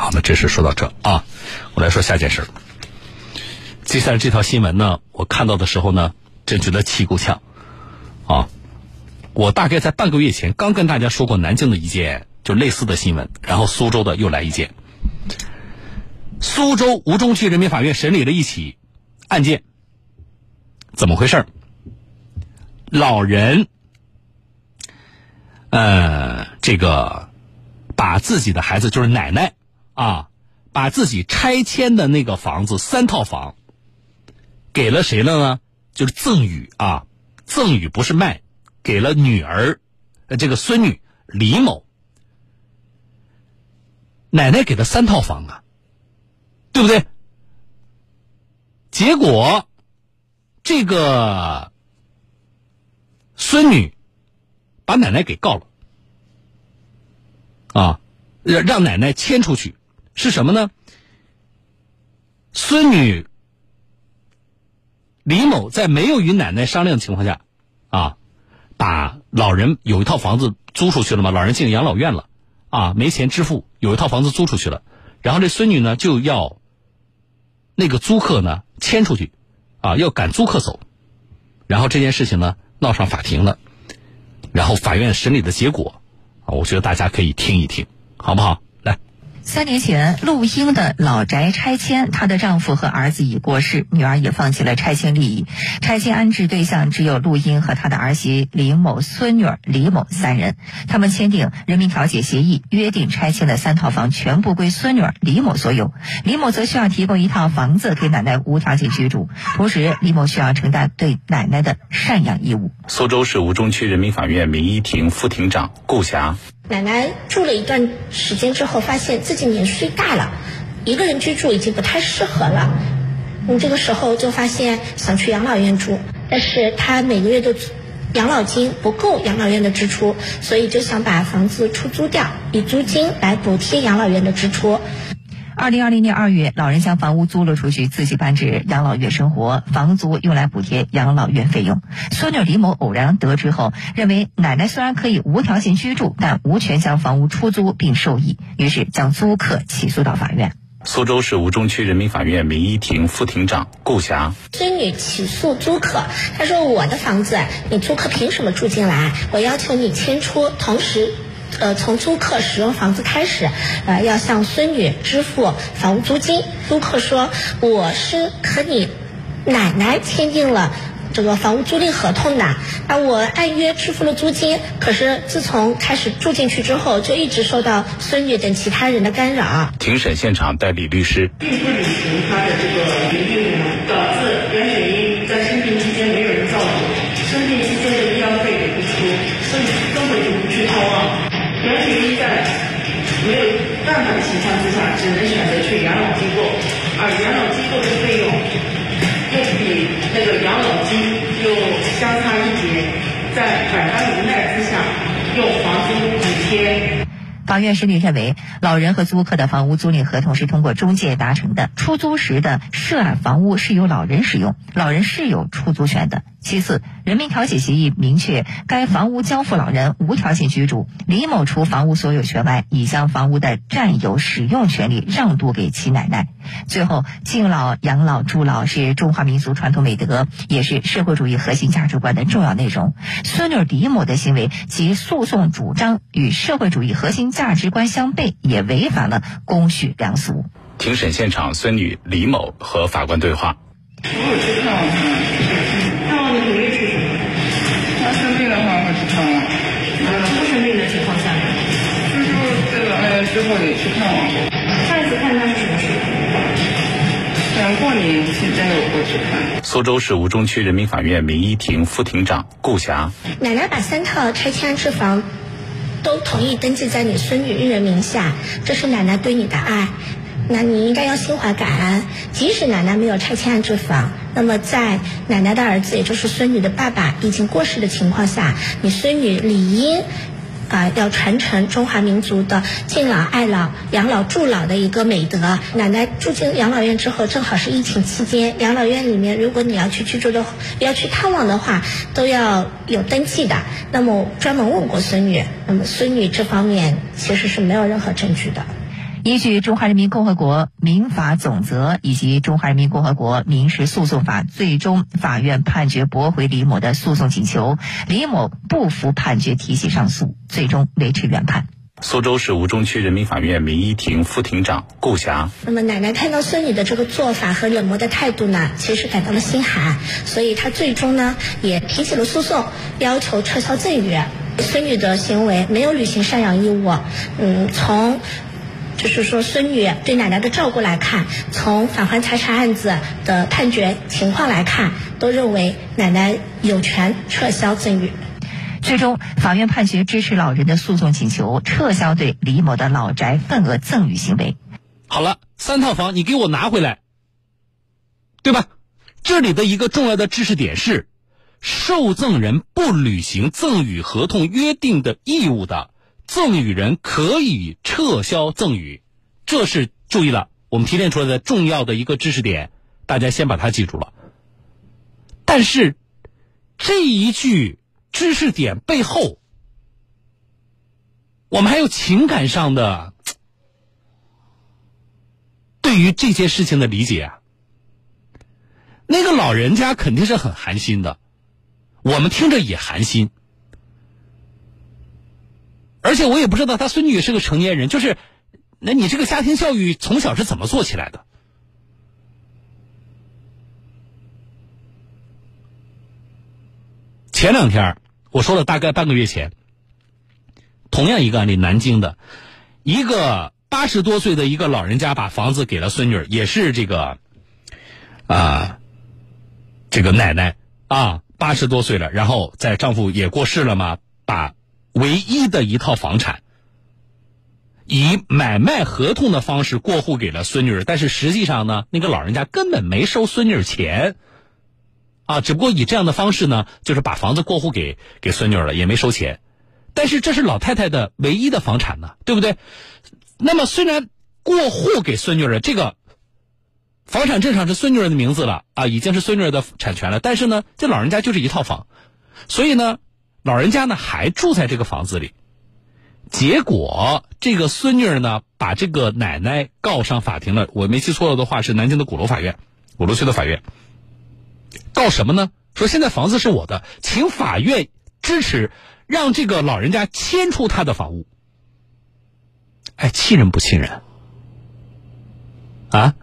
好，那这事说到这啊，我来说下件事。接下来这条新闻呢，我看到的时候呢，真觉得气够呛啊。我大概在半个月前刚跟大家说过南京的一件就类似的新闻，然后苏州的又来一件。苏州吴中区人民法院审理了一起案件，怎么回事？老人，呃，这个把自己的孩子就是奶奶啊，把自己拆迁的那个房子三套房给了谁了呢？就是赠与啊，赠与不是卖。给了女儿，呃，这个孙女李某，奶奶给了三套房啊，对不对？结果，这个孙女把奶奶给告了，啊，让让奶奶迁出去，是什么呢？孙女李某在没有与奶奶商量的情况下，啊。把老人有一套房子租出去了嘛？老人进养老院了，啊，没钱支付，有一套房子租出去了，然后这孙女呢就要那个租客呢迁出去，啊，要赶租客走，然后这件事情呢闹上法庭了，然后法院审理的结果，啊，我觉得大家可以听一听，好不好？三年前，陆英的老宅拆迁，她的丈夫和儿子已过世，女儿也放弃了拆迁利益。拆迁安置对象只有陆英和她的儿媳林某、孙女儿李某三人。他们签订人民调解协议，约定拆迁的三套房全部归孙女儿李某所有。李某则需要提供一套房子给奶奶无条件居住，同时李某需要承担对奶奶的赡养义务。苏州市吴中区人民法院民一庭副庭长顾霞。奶奶住了一段时间之后，发现自己年岁大了，一个人居住已经不太适合了。嗯，这个时候就发现想去养老院住，但是他每个月的养老金不够养老院的支出，所以就想把房子出租掉，以租金来补贴养老院的支出。二零二零年二月，老人将房屋租了出去，自己搬至养老院生活，房租用来补贴养老院费用。孙女李某偶然得知后，认为奶奶虽然可以无条件居住，但无权将房屋出租并受益，于是将租客起诉到法院。苏州市吴中区人民法院民一庭副庭长顾霞，孙女起诉租客，她说：“我的房子，你租客凭什么住进来？我要求你迁出，同时。”呃，从租客使用房子开始，呃，要向孙女支付房屋租金。租客说：“我是和你奶奶签订了这个房屋租赁合同的，那我按约支付了租金。可是自从开始住进去之后，就一直受到孙女等其他人的干扰。”庭审现场代理律师。并不履行他的这个约定，导致原雪英在生病期间没有人照顾，生病期间的情况之下，只能选择去养老机构，而养老机构的费用又比那个养老金又相差一截，在百般无奈之下，用房租补贴。法院审理认为，老人和租客的房屋租赁合同是通过中介达成的，出租时的涉案房屋是由老人使用，老人是有出租权的。其次，人民调解协议明确，该房屋交付老人无条件居住，李某除房屋所有权外，已将房屋的占有使用权利让渡给其奶奶。最后，敬老、养老、助老是中华民族传统美德，也是社会主义核心价值观的重要内容。孙女李某的行为及诉讼主张与社会主义核心价值观相悖，也违反了公序良俗。庭审现场，孙女李某和法官对话。我有去之后也去看望过。上一次看他是什么时候？想过年期间有过去看。苏州市吴中区人民法院民一庭副庭长顾霞。奶奶把三套拆迁安置房都同意登记在你孙女一人名下，这是奶奶对你的爱。那你应该要心怀感恩，即使奶奶没有拆迁安置房，那么在奶奶的儿子，也就是孙女的爸爸已经过世的情况下，你孙女理应啊要传承中华民族的敬老爱老、养老助老的一个美德。奶奶住进养老院之后，正好是疫情期间，养老院里面如果你要去居住的、要去探望的话，都要有登记的。那么专门问过孙女，那么孙女这方面其实是没有任何证据的。依据《中华人民共和国民法总则》以及《中华人民共和国民事诉讼法》，最终法院判决驳回李某的诉讼请求，李某不服判决提起上诉，最终维持原判。苏州市吴中区人民法院民一庭副庭长顾霞。那么奶奶看到孙女的这个做法和冷漠的态度呢，其实感到了心寒，所以她最终呢也提起了诉讼，要求撤销赠与。孙女的行为没有履行赡养义务，嗯，从就是说孙女对奶奶的照顾来看，从返还财产案子的判决情况来看，都认为奶奶有权撤销赠与。最终，法院判决支持老人的诉讼请求，撤销对李某的老宅份额赠与行为。好了，三套房你给我拿回来，对吧？这里的一个重要的知识点是，受赠人不履行赠与合同约定的义务的，赠与人可以撤销赠与。这是注意了，我们提炼出来的重要的一个知识点，大家先把它记住了。但是这一句。知识点背后，我们还有情感上的对于这件事情的理解啊。那个老人家肯定是很寒心的，我们听着也寒心。而且我也不知道他孙女是个成年人，就是那你这个家庭教育从小是怎么做起来的？前两天我说了，大概半个月前，同样一个案例，南京的一个八十多岁的一个老人家把房子给了孙女，也是这个啊，这个奶奶啊，八十多岁了，然后在丈夫也过世了嘛，把唯一的一套房产以买卖合同的方式过户给了孙女儿，但是实际上呢，那个老人家根本没收孙女儿钱。啊，只不过以这样的方式呢，就是把房子过户给给孙女儿了，也没收钱。但是这是老太太的唯一的房产呢，对不对？那么虽然过户给孙女儿，这个房产证上是孙女儿的名字了啊，已经是孙女儿的产权了。但是呢，这老人家就是一套房，所以呢，老人家呢还住在这个房子里。结果这个孙女儿呢，把这个奶奶告上法庭了。我没记错了的话，是南京的鼓楼法院，鼓楼区的法院。告什么呢？说现在房子是我的，请法院支持让这个老人家迁出他的房屋。哎，气人不气人？啊，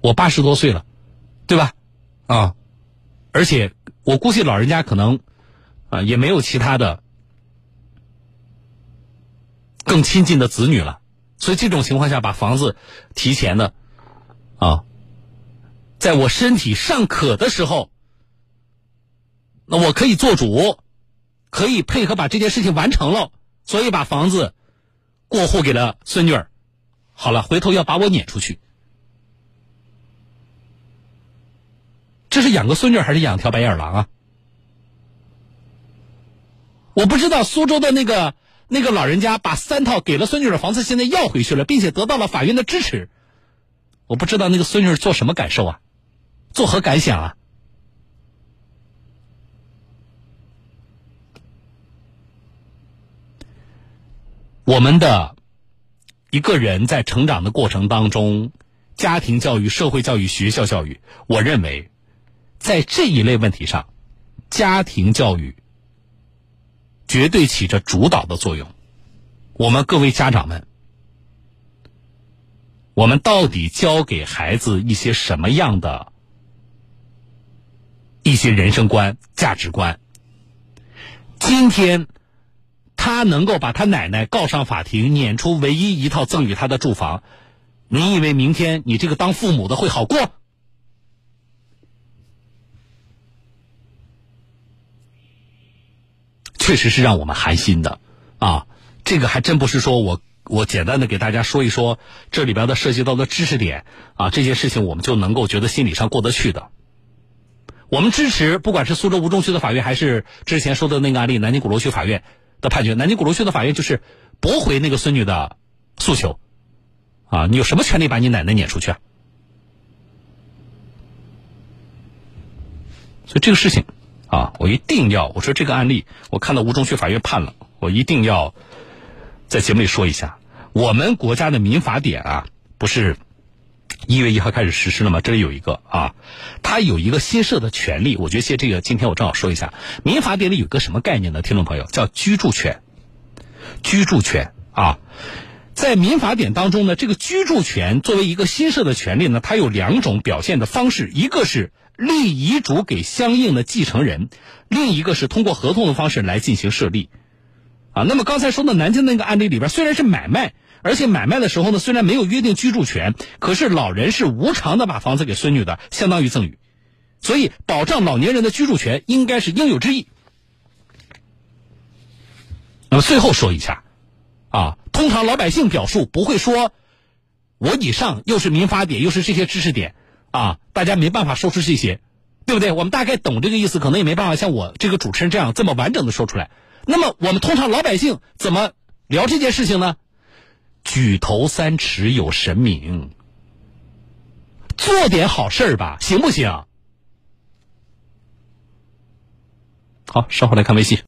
我八十多岁了，对吧？啊，而且我估计老人家可能啊也没有其他的更亲近的子女了，所以这种情况下把房子提前的啊。在我身体尚可的时候，那我可以做主，可以配合把这件事情完成了，所以把房子过户给了孙女儿。好了，回头要把我撵出去，这是养个孙女还是养条白眼狼啊？我不知道苏州的那个那个老人家把三套给了孙女的房子，现在要回去了，并且得到了法院的支持。我不知道那个孙女做什么感受啊？作何感想啊？我们的一个人在成长的过程当中，家庭教育、社会教育、学校教育，我认为，在这一类问题上，家庭教育绝对起着主导的作用。我们各位家长们，我们到底教给孩子一些什么样的？一些人生观、价值观。今天，他能够把他奶奶告上法庭，撵出唯一一套赠与他的住房，你以为明天你这个当父母的会好过？确实是让我们寒心的啊！这个还真不是说我我简单的给大家说一说这里边的涉及到的知识点啊，这些事情我们就能够觉得心理上过得去的。我们支持，不管是苏州吴中区的法院，还是之前说的那个案例南京鼓楼区法院的判决。南京鼓楼区的法院就是驳回那个孙女的诉求，啊，你有什么权利把你奶奶撵出去啊？所以这个事情，啊，我一定要，我说这个案例，我看到吴中区法院判了，我一定要在节目里说一下。我们国家的民法典啊，不是一月一号开始实施了吗？这里有一个啊，它有一个新设的权利，我觉得借这个今天我正好说一下，民法典里有个什么概念呢？听众朋友，叫居住权。居住权啊，在民法典当中呢，这个居住权作为一个新设的权利呢，它有两种表现的方式，一个是立遗嘱给相应的继承人，另一个是通过合同的方式来进行设立。啊，那么刚才说的南京那个案例里边，虽然是买卖，而且买卖的时候呢，虽然没有约定居住权，可是老人是无偿的把房子给孙女的，相当于赠与，所以保障老年人的居住权应该是应有之义。那么最后说一下，啊，通常老百姓表述不会说，我以上又是民法典又是这些知识点，啊，大家没办法说出这些，对不对？我们大概懂这个意思，可能也没办法像我这个主持人这样这么完整的说出来。那么我们通常老百姓怎么聊这件事情呢？举头三尺有神明，做点好事儿吧，行不行？好，稍后来看微信。